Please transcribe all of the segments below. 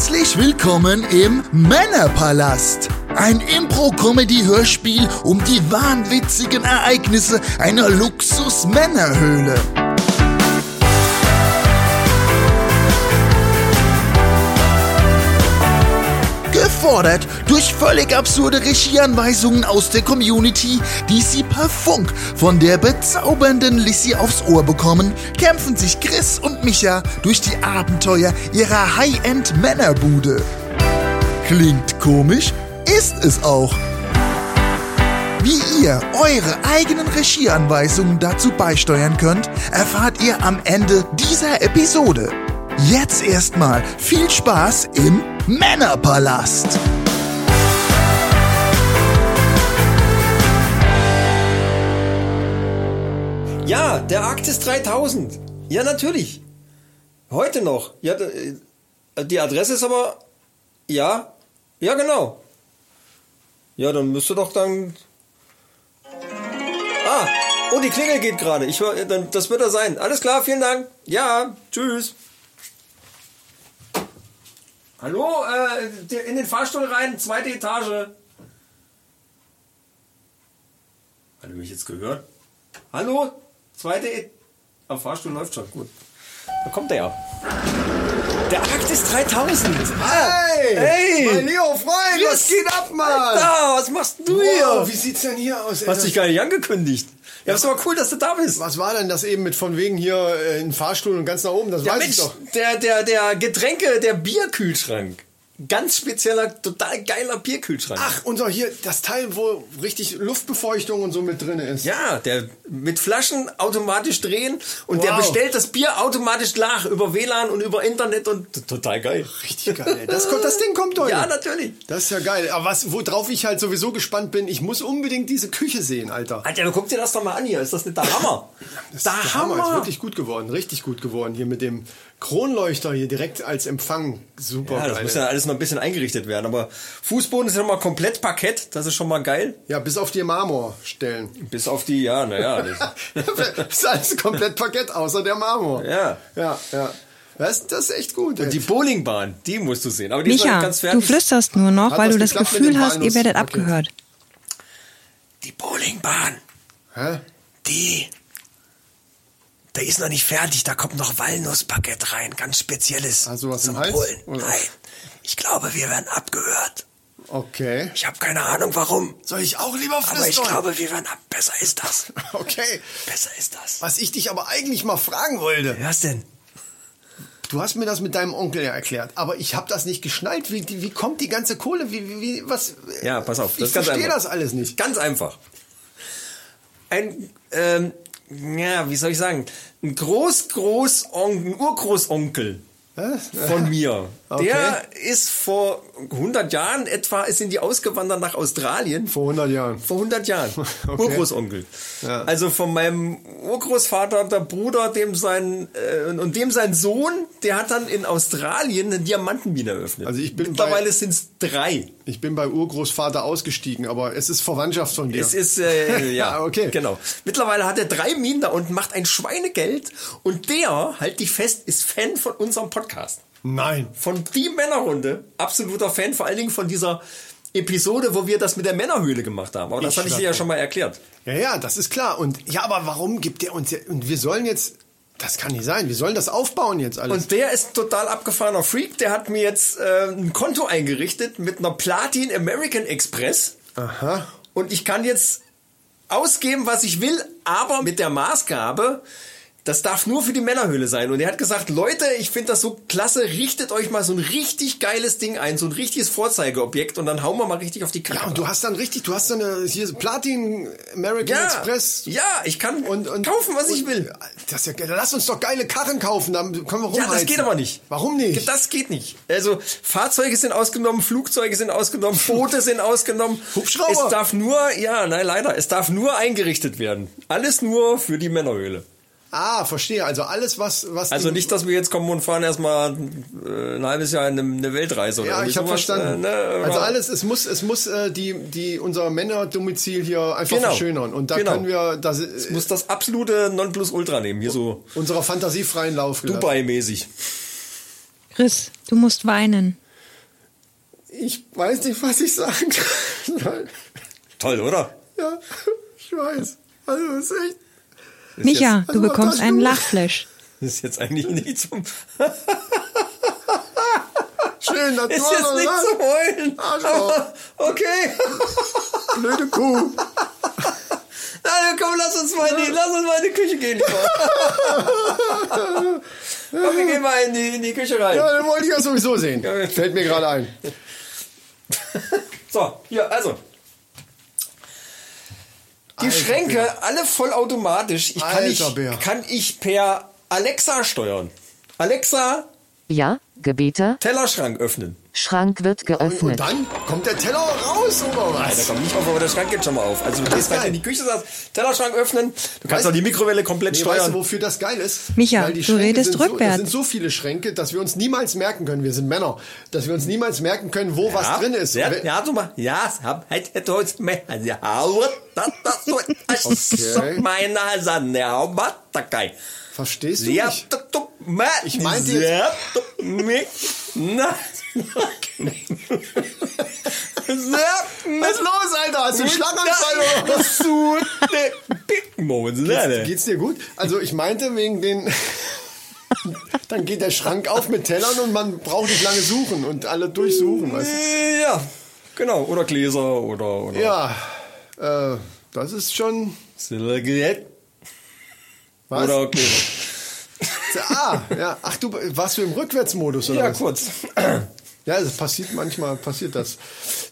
Herzlich willkommen im Männerpalast. Ein Impro-Comedy-Hörspiel um die wahnwitzigen Ereignisse einer Luxus-Männerhöhle. Gefordert durch völlig absurde Regieanweisungen aus der Community, die sie per Funk von der bezaubernden Lissy aufs Ohr bekommen, kämpfen sich Chris und Micha durch die Abenteuer ihrer High-End-Männerbude. Klingt komisch, ist es auch. Wie ihr eure eigenen Regieanweisungen dazu beisteuern könnt, erfahrt ihr am Ende dieser Episode. Jetzt erstmal viel Spaß im Männerpalast. Ja, der Arktis 3000. Ja, natürlich. Heute noch. Ja, äh, die Adresse ist aber. Ja. Ja, genau. Ja, dann müsste doch dann. Ah, oh, die Klingel geht gerade. Ich das wird er sein. Alles klar, vielen Dank. Ja, tschüss. Hallo, äh, in den Fahrstuhl rein, zweite Etage. Hat er mich jetzt gehört? Hallo? Zweite E Am Fahrstuhl läuft schon, gut. Da kommt er ja. Der Arktis 3000. Hey! Hey! Mein Leo Freund, was geht ab, Mann? Alter, was machst du Wow, hier? wie sieht's denn hier aus? Du hast dich gar nicht angekündigt. Ja, ist aber cool, dass du da bist. was war denn das eben mit von wegen hier äh, in Fahrstuhl und ganz nach oben? Das Ja, weiß Mensch, ich doch. der, der, der Getränke, der Bierkühlschrank. Ganz spezieller, total geiler Bierkühlschrank. Ach, unser hier, das Teil, wo richtig Luftbefeuchtung und so mit drin ist. Ja, der mit Flaschen automatisch drehen und der Wow. bestellt das Bier automatisch nach über WLAN und über Internet und total geil. Richtig geil. ey. Das, das Ding kommt heute. Ja, natürlich. Das ist ja geil. Aber was, worauf ich halt sowieso gespannt bin, ich muss unbedingt diese Küche sehen, Alter. Alter, guck dir das doch mal an hier. Ist das nicht der Hammer? Das der ist der Hammer. Ist wirklich gut geworden. Richtig gut geworden. Hier mit dem Kronleuchter hier direkt als Empfang. Super Ja, das geil. muss ja alles noch ein bisschen eingerichtet werden. Aber Fußboden ist ja mal komplett Parkett. Das ist schon mal geil. ja, bis auf die Marmorstellen. Bis auf die, ja, naja. Das, ist alles komplett Parkett, außer der Marmor. Ja. Ja, ja. Das, das ist echt gut. ey. die Bowlingbahn, die musst du sehen. Aber die ist Micha, nicht ganz du fertig. flüsterst nur noch, Hat weil das du das Gefühl hast, ihr werdet Okay. abgehört. Die Bowlingbahn, Hä? die, da ist noch nicht fertig. Da kommt noch Walnusspaket rein. Ganz spezielles. Du was zum im Hals? Polen. Oder? Nein. Ich glaube, wir werden abgehört. Okay. Ich habe keine Ahnung warum. Soll ich auch lieber flüstern? Aber ich glaube, wir werden ab. Besser ist das. Okay. Besser ist das. Was ich dich aber eigentlich mal fragen wollte. Was denn? Du hast mir das mit deinem Onkel ja erklärt, aber ich habe das nicht geschnallt. Wie, wie kommt die ganze Kohle? Wie, wie, wie was? Ja, pass auf. Ich verstehe das alles nicht. Ganz einfach. Ein, ähm, ja, wie soll ich sagen? Ein Groß-Groß-Onkel, ein Urgroßonkel von mir. Okay. Der ist vor 100 Jahren etwa, sind die ausgewandert nach Australien. Vor 100 Jahren. Vor 100 Jahren. Okay. Urgroßonkel. Ja. Also von meinem Urgroßvater, der Bruder, dem sein, äh, und dem sein Sohn, der hat dann in Australien eine Diamantenmine eröffnet. Also ich bin Mittlerweile sind es drei. Ich bin bei Urgroßvater ausgestiegen, aber es ist Verwandtschaft von dir. Es ist, äh, ja, Ah, okay. genau. Mittlerweile hat er drei Minen da unten, macht ein Schweinegeld und der, halt dich fest, ist Fan von unserem Podcast. Nein. Von die Männerrunde. Absoluter Fan, vor allen Dingen von dieser Episode, wo wir das mit der Männerhöhle gemacht haben. Aber das Ich hatte ich dir ja schon mal erklärt. Ja, ja, das ist klar. Und ja, aber warum gibt der uns jetzt, und wir sollen jetzt, das kann nicht sein, wir sollen das aufbauen jetzt alles. Und der ist total abgefahrener Freak. Der hat mir jetzt äh, ein Konto eingerichtet mit einer Platin American Express. Aha. Und ich kann jetzt ausgeben, was ich will, aber mit der Maßgabe, das darf nur für die Männerhöhle sein. Und er hat gesagt, Leute, ich finde das so klasse, richtet euch mal so ein richtig geiles Ding ein, so ein richtiges Vorzeigeobjekt und dann hauen wir mal richtig auf die Kacke. Ja, und du hast dann richtig, du hast dann eine, hier Platin American ja, Express. ja, ich kann Und, und, kaufen, was ich und- will. Das ja. Dann Lass uns doch geile Karren kaufen, dann können wir Ja, rumheizen. das geht aber nicht. Warum nicht? Das geht nicht. Also Fahrzeuge sind ausgenommen, Flugzeuge sind ausgenommen, Boote sind ausgenommen. Hubschrauber. Es darf nur, ja, nein, leider, es darf nur eingerichtet werden. Alles nur für die Männerhöhle. Ah, verstehe. Also alles, was... was Also nicht, dass wir jetzt kommen und fahren erstmal äh, ein halbes Jahr in eine, eine Weltreise oder Ja, ich habe verstanden. äh, ne, also alles, es muss, es muss äh, die, die unser Männerdomizil hier einfach Genau. verschönern. Und da Genau. können wir das, Es muss das absolute Nonplusultra nehmen, hier so unserer Fantasie freien Lauf lassen. Dubai-mäßig. Chris, du musst weinen. Ich weiß nicht, was ich sagen soll. Toll, oder? Ja, ich weiß. Also, es ist echt. Micha, Also, du bekommst das einen Lachflash. Das ist jetzt eigentlich nicht zum, Schön, dass ist jetzt nicht zum Heulen. Arschloch. Aber, okay. Blöde Kuh. Na, komm, lass uns mal in die, lass uns mal in die Küche gehen, komm, wir gehen mal in die, in die Küche rein. Ja, den wollte ich ja sowieso sehen. Fällt mir gerade ein. So, hier, also. Die Alter Schränke, Bär. alle vollautomatisch. Ich kann, Alter ich, Bär. kann ich per Alexa steuern. Alexa, Ja, Gebete. Tellerschrank öffnen. Schrank wird Und, geöffnet. und dann kommt der Teller raus, oder Nein, der was? kommt nicht auf, aber der Schrank geht schon mal auf. Also du gehst halt in die Küche, sagst, Tellerschrank öffnen. Du kannst Weißt- auch die Mikrowelle komplett Nee, weißt steuern. du, wofür das geil ist? Micha, Weil die du Schränke redest sind so, rückwärts. Das sind so viele Schränke, dass wir uns niemals merken können, wir sind Männer, dass wir uns niemals merken können, wo was drin ist. Ja, Und ja, du mal. Ja, es hab halt etwas mehr. Ja, das, das, das, Okay. meine Sanne, ja. Verstehst du Ja, nicht? Ich meinte jetzt- Was ist los, Alter? Hast du einen Schlaganfall oder Big Moments, ne? Geht's dir gut? Also ich meinte wegen den... Dann geht der Schrank auf mit Tellern und man braucht nicht lange suchen und alle durchsuchen. Weißt du? Ja, genau. Oder Gläser oder, oder Ja, äh, das ist schon... Silbergerät. Was? Oder Gläser. Ah, ja. Ach, du warst du im Rückwärtsmodus oder Ja, was? kurz. Ja, das passiert manchmal, passiert das.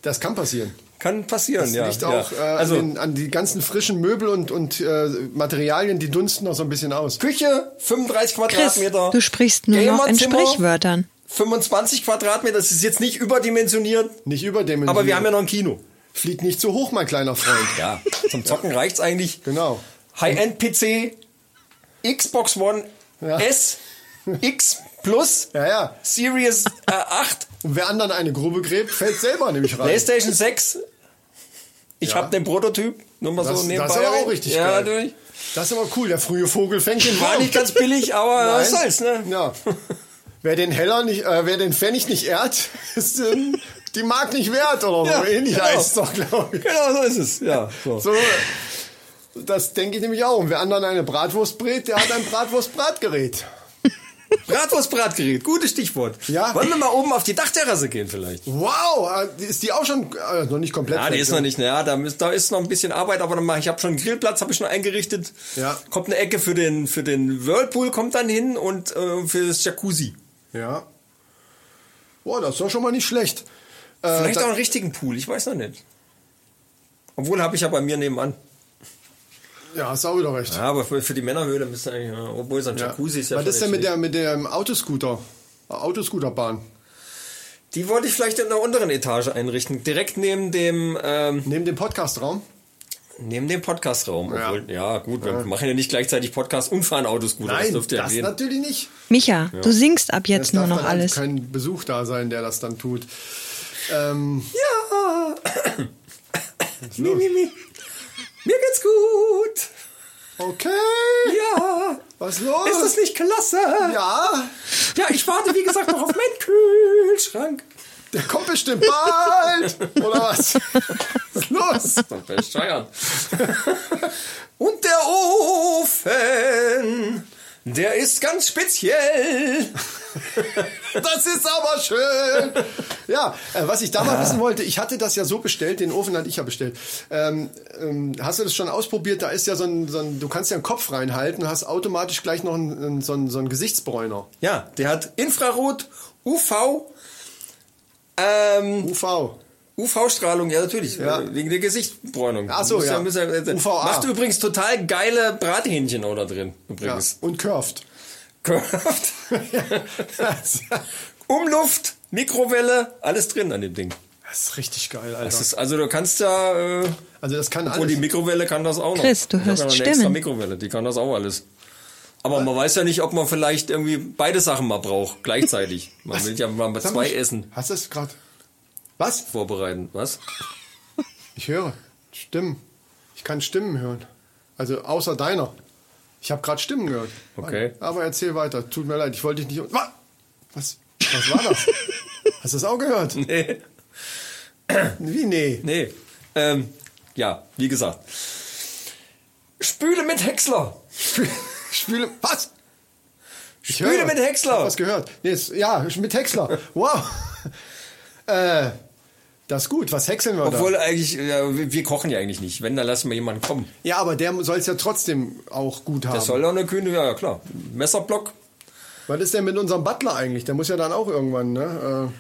Das kann passieren. Kann passieren, Das ja. liegt ja. auch äh, also, an, den, an die ganzen frischen Möbel und, und äh, Materialien, die dunsten noch so ein bisschen aus. Küche, 35 Chris, Quadratmeter. du sprichst nur noch in Sprichwörtern. 25 Quadratmeter, das ist jetzt nicht überdimensioniert, Nicht überdimensioniert. aber wir haben ja noch ein Kino. Flieg nicht so hoch, mein kleiner Freund. Ja, zum Zocken reicht's eigentlich. Genau. High-End-PC, Xbox One Ja. S, X Plus, Ja, ja. Series äh, 8, Und wer anderen eine Grube gräbt, fällt selber nämlich rein. PlayStation 6. Ich Ja. habe den Prototyp, nur mal Das- so das nebenbei. ist aber auch richtig ja, geil. Natürlich. Das ist aber cool. Der frühe Vogel fängt den War nicht ganz billig, aber Nein. was soll's, ne? Ja. Wer den Heller nicht, äh, wer den Pfennig nicht ehrt, ist ähm, die Mark nicht wert oder so. Ja, Ähnlich genau. heißt es doch, glaube ich. Genau so ist es. Ja, so. So, das denke ich nämlich auch. Und wer anderen eine Bratwurst brät, der hat ein Bratwurst-Bratgerät. Bratwurst-Bratgerät, gutes Stichwort. Ja. Wollen wir mal oben auf die Dachterrasse gehen vielleicht? Wow, äh, ist die auch schon äh, noch nicht komplett? Ja, die ist noch nicht, naja, da ist, da ist noch ein bisschen Arbeit, aber dann mach, ich habe schon einen Grillplatz, habe ich schon eingerichtet. Ja. Kommt eine Ecke für den, für den Whirlpool, kommt dann hin und äh, für das Jacuzzi. Ja. Boah, das ist doch schon mal nicht schlecht. Äh, Vielleicht auch einen richtigen Pool, ich weiß noch nicht. Obwohl habe ich ja bei mir nebenan. Ja, hast auch wieder recht. Ja, aber für, für die Männerhöhle müsste eigentlich, ja, obwohl so ein Ja. Jacuzzi ist ja Was ist denn mit der mit dem Autoscooter? Autoscooterbahn. Die wollte ich vielleicht in der unteren Etage einrichten, direkt neben dem, ähm, Neben dem Podcastraum? neben dem Podcastraum. Ja. Obwohl, ja. gut, wir machen ja nicht gleichzeitig Podcast und fahren Autos gut. das Nein, dürfte ja das gehen. natürlich nicht. Micha, du singst ab jetzt Es nur darf noch alles. kein Besuch da sein, der das dann tut. Ähm, Ja. mi, mi, mi. Mir geht's gut. okay. Ja. Was ist los? Ist das nicht klasse? ja, Ja, ich warte, wie gesagt, noch auf meinen Kühlschrank. der kommt bestimmt bald. Oder was? Was ist los? Besteuern. Und der Ofen, der ist ganz speziell. Das ist aber schön. Ja, äh, was ich da mal wissen wollte, ich hatte das ja so bestellt, den Ofen hatte ich ja bestellt. Ähm, ähm, hast du das schon ausprobiert? Da ist ja so ein, so ein du kannst ja einen Kopf reinhalten und hast automatisch gleich noch einen, einen, so, einen, so einen Gesichtsbräuner. Ja, der hat Infrarot, UV, ähm, UV. UV-Strahlung, ja natürlich, Ja. wegen der Gesichtsbräunung. Ach so, Muss ja. muss äh, UVA. Macht übrigens total geile Brathähnchen da drin, Ja. übrigens. Und curved. Curved. Umluft, Mikrowelle, alles drin an dem Ding. Das ist richtig geil, Alter. Das ist, also du kannst ja, äh, also das kann obwohl alles. die Mikrowelle kann das auch noch. Chris, du Ich hab hörst ja eine Stimmen. extra Mikrowelle, die kann das auch alles. Aber man weiß ja nicht, ob man vielleicht irgendwie beide Sachen mal braucht, gleichzeitig. Man will ja mal Sag zwei mal, Essen Hast du es gerade? Was? vorbereiten. Was? Ich höre Stimmen. Ich kann Stimmen hören. Also außer deiner. Ich habe gerade Stimmen gehört. Okay. Aber erzähl weiter. Tut mir leid, ich wollte dich nicht. Was? Was, was war das? Hast du das auch gehört? Nee. Wie nee? Nee. Ähm, ja, wie gesagt. Spüle mit Häcksler. Spüle. Was? Ich Spüle höre. mit Ich hab Häcksler. was gehört. Nee, ist, ja, mit Häcksler. Wow. äh, das ist gut. Was häckseln wir Obwohl da? eigentlich, ja, wir kochen ja eigentlich nicht. Wenn, dann lassen wir jemanden kommen. Ja, aber der soll es ja trotzdem auch gut haben. Das soll doch eine kühne, ja, ja klar. Messerblock. Was ist denn mit unserem Butler eigentlich? Der muss ja dann auch irgendwann, ne?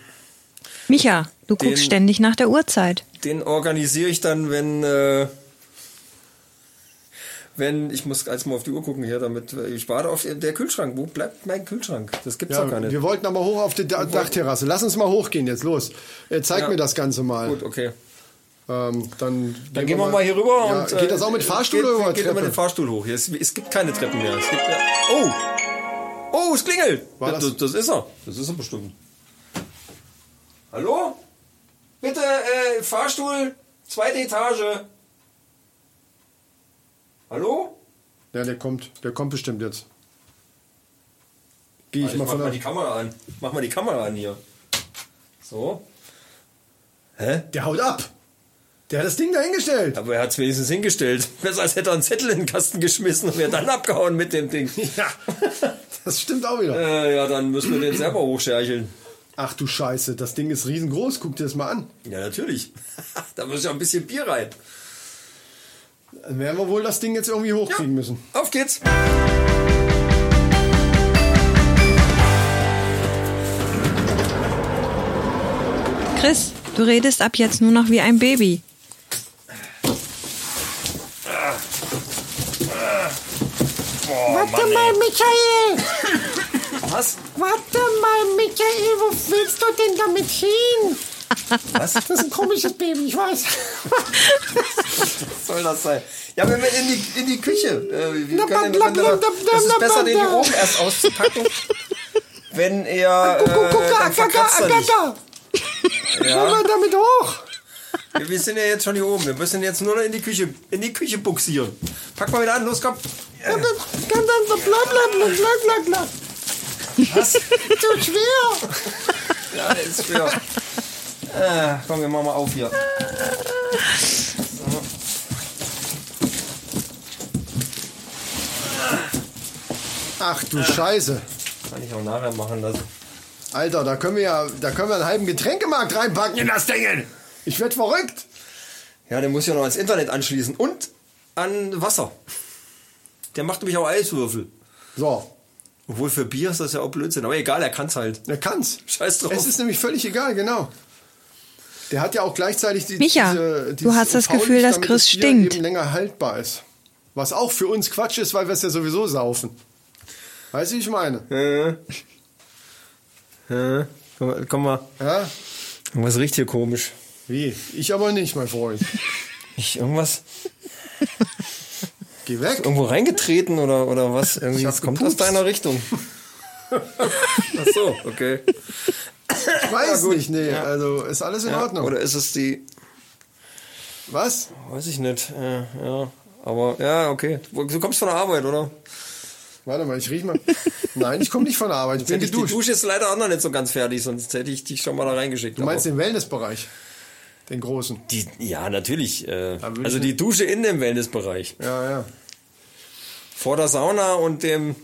Micha, du Den- guckst ständig nach der Uhrzeit. Den organisiere ich dann, wenn, äh, wenn, ich muss als mal auf die Uhr gucken hier, damit, äh, ich warte auf der Kühlschrank. Wo bleibt mein Kühlschrank? Das gibt's doch gar ja, nicht. wir wollten aber hoch auf die Da- Dachterrasse. Lass uns mal hochgehen jetzt, los. Äh, zeig Ja. mir das Ganze mal. Gut, okay. Ähm, dann Dann gehen wir mal hier rüber Ja, und. geht das auch mit äh, Fahrstuhl geht, oder Geht immer Treppe? den Fahrstuhl hoch. Hier, Es, es gibt keine Treppen mehr. Es gibt, ja, oh! Oh, es klingelt! War das, das- das, ist er. Das ist er bestimmt. Hallo? Bitte, äh, Fahrstuhl, zweite Etage. Hallo? Ja, der kommt, der kommt bestimmt jetzt. Gehe ich Ich mal mach von mal die Kamera an. Mach mal die Kamera an hier. So. Hä? Der haut ab. Der hat das Ding dahingestellt. Aber er hat es wenigstens hingestellt. Besser als hätte er einen Zettel in den Kasten geschmissen und wäre dann abgehauen mit dem Ding. Ja, das stimmt auch wieder. Äh, ja, dann müssen wir den selber hochschercheln. Ach du Scheiße, das Ding ist riesengroß. Guck dir das mal an. Ja, natürlich. da muss ja ein bisschen Bier rein. Dann werden wir wohl das Ding jetzt irgendwie hochkriegen müssen. Auf geht's. Chris, du redest ab jetzt nur noch wie ein Baby. Warte mal, Michael! Was? Warte mal, Michael, wo willst du denn damit hin? Was? Das ist ein komisches Baby, ich weiß. Was soll das sein? Ja, wenn wir in die, in die Küche. Äh, wir können, bla, wir es ist besser, den hier oben erst auszupacken. wenn er. Guck, guck, guck, Äh, dann verkratzt er nicht. Ja. damit hoch! Wir, sind ja jetzt schon hier oben. Wir müssen jetzt nur noch in die Küche, in die Küche buxieren. Pack mal wieder an, los, komm. Bla. Was? Zu schwer! Ja, ist schwer. Äh, komm, wir machen mal auf hier. Ach du Scheiße. Kann ich auch nachher machen lassen. Alter, da können wir ja, da können wir einen halben Getränkemarkt reinpacken in das Ding. Ich werd verrückt. Ja, der muss ja noch ans Internet anschließen und an Wasser. Der macht nämlich auch Eiswürfel. So, Obwohl für Bier ist das ja auch Blödsinn. Aber egal, er kann's halt. er kann's. Scheiß drauf. Es ist nämlich völlig egal, genau. Der hat ja auch gleichzeitig die, Micha, diese, du dieses hast das Gefühl, dass Chris das stinkt. eben länger haltbar ist. Was auch für uns Quatsch ist, weil wir es ja sowieso saufen. Weißt du, wie ich meine? Äh. Äh. Komm, mal- komm mal. Ja? Irgendwas riecht hier komisch. Wie? Ich aber nicht, mein Freund. Ich irgendwas Geh weg. irgendwo reingetreten oder, oder was? Irgendwie, kommt aus deiner Richtung. Ach so, okay. Ich weiß gut. nicht, nee. Ja. Also ist alles in Ja, Ordnung. oder ist es die. Was? Weiß ich nicht. Ja, ja. Aber ja, okay. Du kommst von der Arbeit, oder? Warte mal, ich riech mal. Nein, ich komme nicht von der Arbeit. Ich bin Hätte ich, die geduscht. Dusche ist leider auch noch nicht so ganz fertig, sonst hätte ich dich schon mal da reingeschickt. Du meinst Aber den Wellnessbereich? Den großen. die, ja, natürlich. Äh, also die Dusche in dem Wellnessbereich. Ja, ja. Vor der Sauna und dem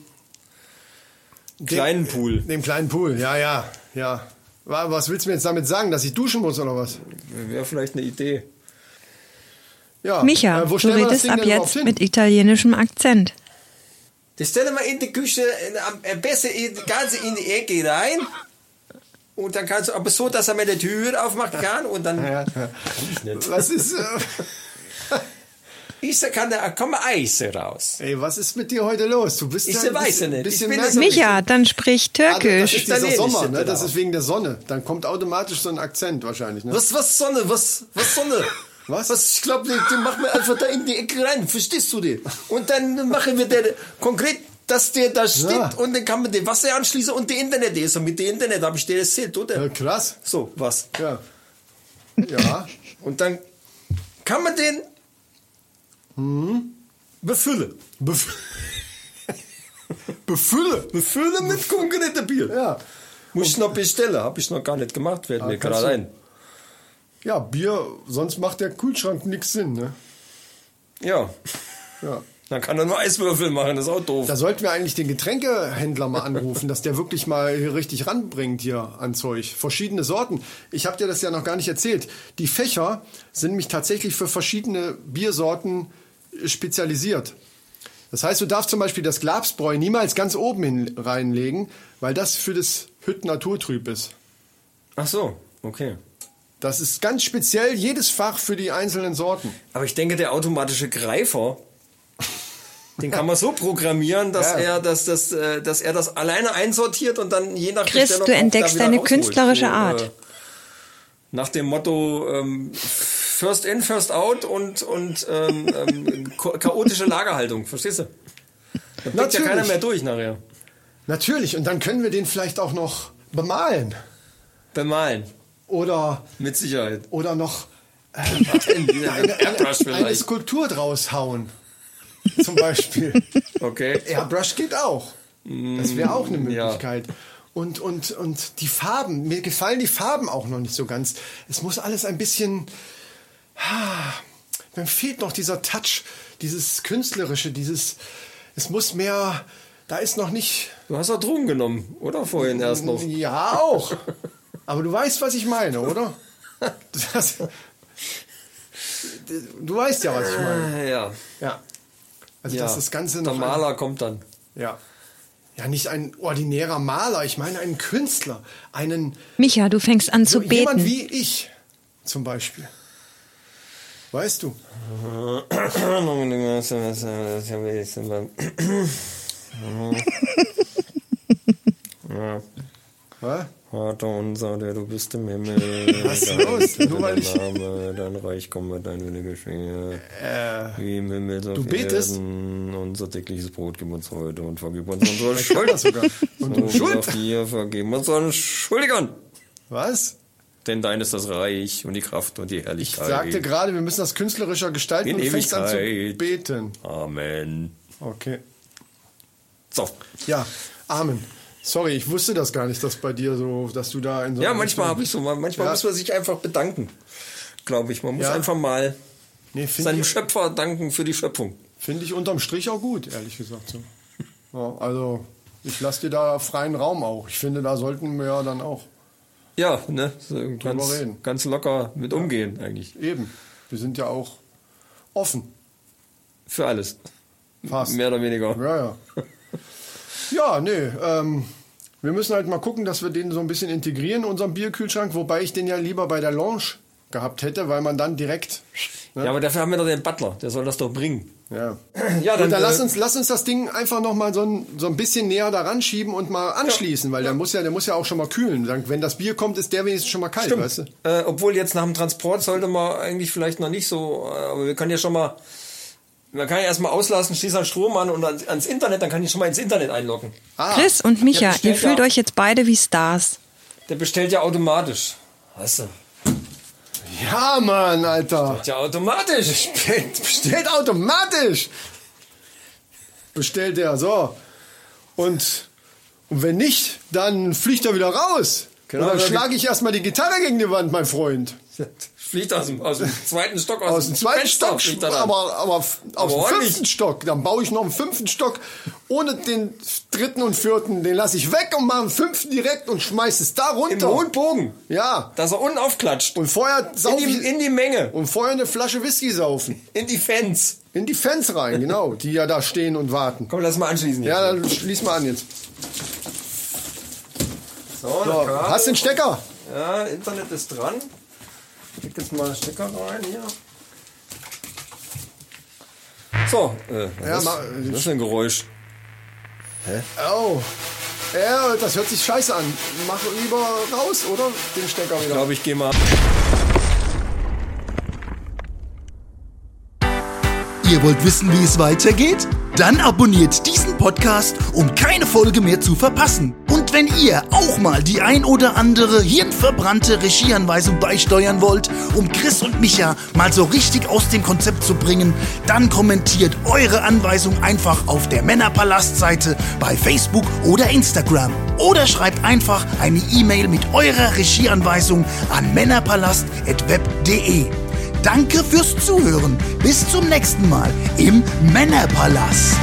kleinen Pool. Dem kleinen Pool, ja, ja, ja. Wa- Was willst du mir jetzt damit sagen, dass ich duschen muss oder was? Wäre vielleicht eine Idee. Ja. Micha, äh, wo du redest ab jetzt mit italienischem Akzent. Das stellen wir in die Küche, in, am am besten in, ganz in die Ecke rein. Und dann kannst du, aber so, dass er mir die Tür aufmachen kann und dann. Ja, ja. Ich nicht. Was ist, äh, Ich kann da kommen Eis raus. ey, was ist mit dir heute los? Du bist Ich ja ein weiß bisschen, nicht. bisschen Ich bin. Micha, dann sprich Ah, das Türkisch. ist dieser Sommer, ne? Das da. ist wegen der Sonne. Dann kommt automatisch so ein Akzent wahrscheinlich, ne? Was, was Sonne, was, was Sonne? Was? Was, ich glaube, den machen wir einfach da in die Ecke rein, verstehst du den? Und dann machen wir der konkret, dass der da steht Ja. und dann kann man den Wasser anschließen und die Internet ist. Und mit dem Internet habe ich dir erzählt, oder? Ja, krass. So, was? Ja. Ja. Und dann kann man den befüllen. Bef Befülle. Befüllen mit konkretem Bier. Ja. Muss ich noch bestellen, habe ich noch gar nicht gemacht, fällt mir kannst gerade du- ein. Ja, Bier, sonst macht der Kühlschrank nichts Sinn, ne? Ja. Ja. Dann kann er nur Eiswürfel machen, das ist auch doof. Da sollten wir eigentlich den Getränkehändler mal anrufen, dass der wirklich mal hier richtig ranbringt hier an Zeug. Verschiedene Sorten. Ich habe dir das ja noch gar nicht erzählt. Die Fächer sind nämlich tatsächlich für verschiedene Biersorten spezialisiert. Das heißt, du darfst zum Beispiel das Glabsbräu niemals ganz oben hin reinlegen, weil das für das Hütt naturtrüb ist. Ach so, okay. Das ist ganz speziell jedes Fach für die einzelnen Sorten. Aber ich denke, der automatische Greifer, den kann man so programmieren, dass Ja. er das, das, äh, dass er das alleine einsortiert und dann je nach Chris, Bestellung du entdeckst deine künstlerische So, Art. Äh, nach dem Motto ähm, First in, First out und, und ähm, ähm, cha- chaotische Lagerhaltung. Verstehst du? Da blickt ja keiner mehr durch nachher. Natürlich, und dann können wir den vielleicht auch noch bemalen. Bemalen. Oder, Mit Sicherheit. oder noch dieser eine, eine, eine. Skulptur draus hauen. Zum Beispiel. Okay. Airbrush geht auch. Das wäre auch eine Mm, ja. Möglichkeit. Und, und, und die Farben, mir gefallen die Farben auch noch nicht so ganz. Es muss alles ein bisschen. Ah, Mir fehlt noch dieser Touch, dieses Künstlerische, dieses. Es muss mehr. Da ist noch nicht. Du hast doch Drogen genommen, oder? Vorhin erst noch. Ja, auch. Aber du weißt, was ich meine, oder? Das, du weißt ja, was ich meine. Äh, Ja. Ja. Also, ja. dass das Ganze Der noch. Maler kommt dann. Ja. Ja, nicht ein ordinärer Maler, ich meine einen Künstler, einen Micha, du fängst an zu jemand beten. wie ich zum Beispiel. Weißt du? Was? Vater unser, der du bist im Himmel. Was ist dein los? Nur weil ich- Name, dein Reich komme, dein Wille geschehe. Wie im Himmel so du betest? Erden. Unser tägliches Brot gib uns heute und vergib uns unsere Schuld. das sogar. Und so, Schuld? Schuld. Wir vergeben unseren Schuldigern. Was? Denn dein ist das Reich und die Kraft und die Ich Herrlichkeit. sagte gerade, wir müssen das künstlerischer gestalten In und fängst an zu Ewigkeit. beten. Amen. Okay. So. Ja, Amen. Sorry, ich wusste das gar nicht, dass bei dir so, dass du da in so Ja, manchmal habe ich so. Manchmal Ja. muss man sich einfach bedanken. Glaube ich. Man muss Ja. einfach mal Nee, finde seinem ich, Schöpfer danken für die Schöpfung. find ich unterm Strich auch gut, ehrlich gesagt. So. Ja, also, ich lasse dir da freien Raum auch. Ich finde, da sollten wir ja dann auch Ja, ne? So ganz, ganz locker mit umgehen eigentlich. eben. Wir sind ja auch offen. Für alles. Fast. Mehr oder weniger. Ja, ja. Ja, nee. Ähm, wir müssen halt mal gucken, dass wir den so ein bisschen integrieren in unserem Bierkühlschrank, wobei ich den ja lieber bei der Lounge gehabt hätte, weil man dann direkt. Ja, aber dafür haben wir doch den Butler. Der soll das doch bringen. Ja. Ja, Dann, dann lass, äh, uns, lass uns das Ding einfach noch mal so ein, so ein bisschen näher daran schieben und mal anschließen, weil der muss ja, der muss ja auch schon mal kühlen. Dann, wenn das Bier kommt, ist der wenigstens schon mal kalt, Stimmt. weißt du? Äh, obwohl jetzt nach dem Transport sollte man eigentlich vielleicht noch nicht so, äh, aber wir können ja schon mal, man kann ja erstmal auslassen, schließ an Strom an und ans, ans Internet, dann kann ich schon mal ins Internet einloggen. Ah, Chris und Micha, ihr fühlt ja- euch jetzt beide wie Stars. Der bestellt ja automatisch. Weißt du? Ja, Mann, Alter. Ja, automatisch. Bestellt, bestellt automatisch. Bestellt er, so. Und, und wenn nicht, dann fliegt er wieder raus. Genau, und dann schlage ich erstmal die Gitarre gegen die Wand, mein Freund. Fliegt aus dem, aus dem zweiten Stock aus, Aus dem zweiten Fenster Stock, er aber, aber f- aus dem fünften Stock. Dann baue ich noch einen fünften Stock ohne den dritten und vierten. Den lasse ich weg und mache einen fünften direkt und schmeiß es da Im runter. hohen Bogen. Ja. Dass er unten aufklatscht. Und vorher In sauf die, in die Menge. und vorher eine Flasche Whisky saufen. In die Fans. In die Fans rein, genau. Die ja da stehen und warten. Komm, lass mal anschließen. jetzt. Ja, dann schließ mal an jetzt. so, So, hast du den Stecker? Ja, Internet ist dran. Ich leg jetzt mal einen Stecker rein hier. So, äh, was, Ja, ist, ma- was ist denn ein Geräusch? Oh. Ja, das hört sich scheiße an. Mach lieber raus, oder? Den Stecker Ich wieder. glaube, ich gehe mal. Ihr wollt wissen, wie es weitergeht? Dann abonniert diesen Podcast, um keine Folge mehr zu verpassen. Wenn ihr auch mal die ein oder andere hirnverbrannte Regieanweisung beisteuern wollt, um Chris und Micha mal so richtig aus dem Konzept zu bringen, dann kommentiert eure Anweisung einfach auf der Männerpalast-Seite bei Facebook oder Instagram. Oder schreibt einfach eine E-Mail mit eurer Regieanweisung an männerpalast.web.de. Danke fürs Zuhören. Bis zum nächsten Mal im Männerpalast.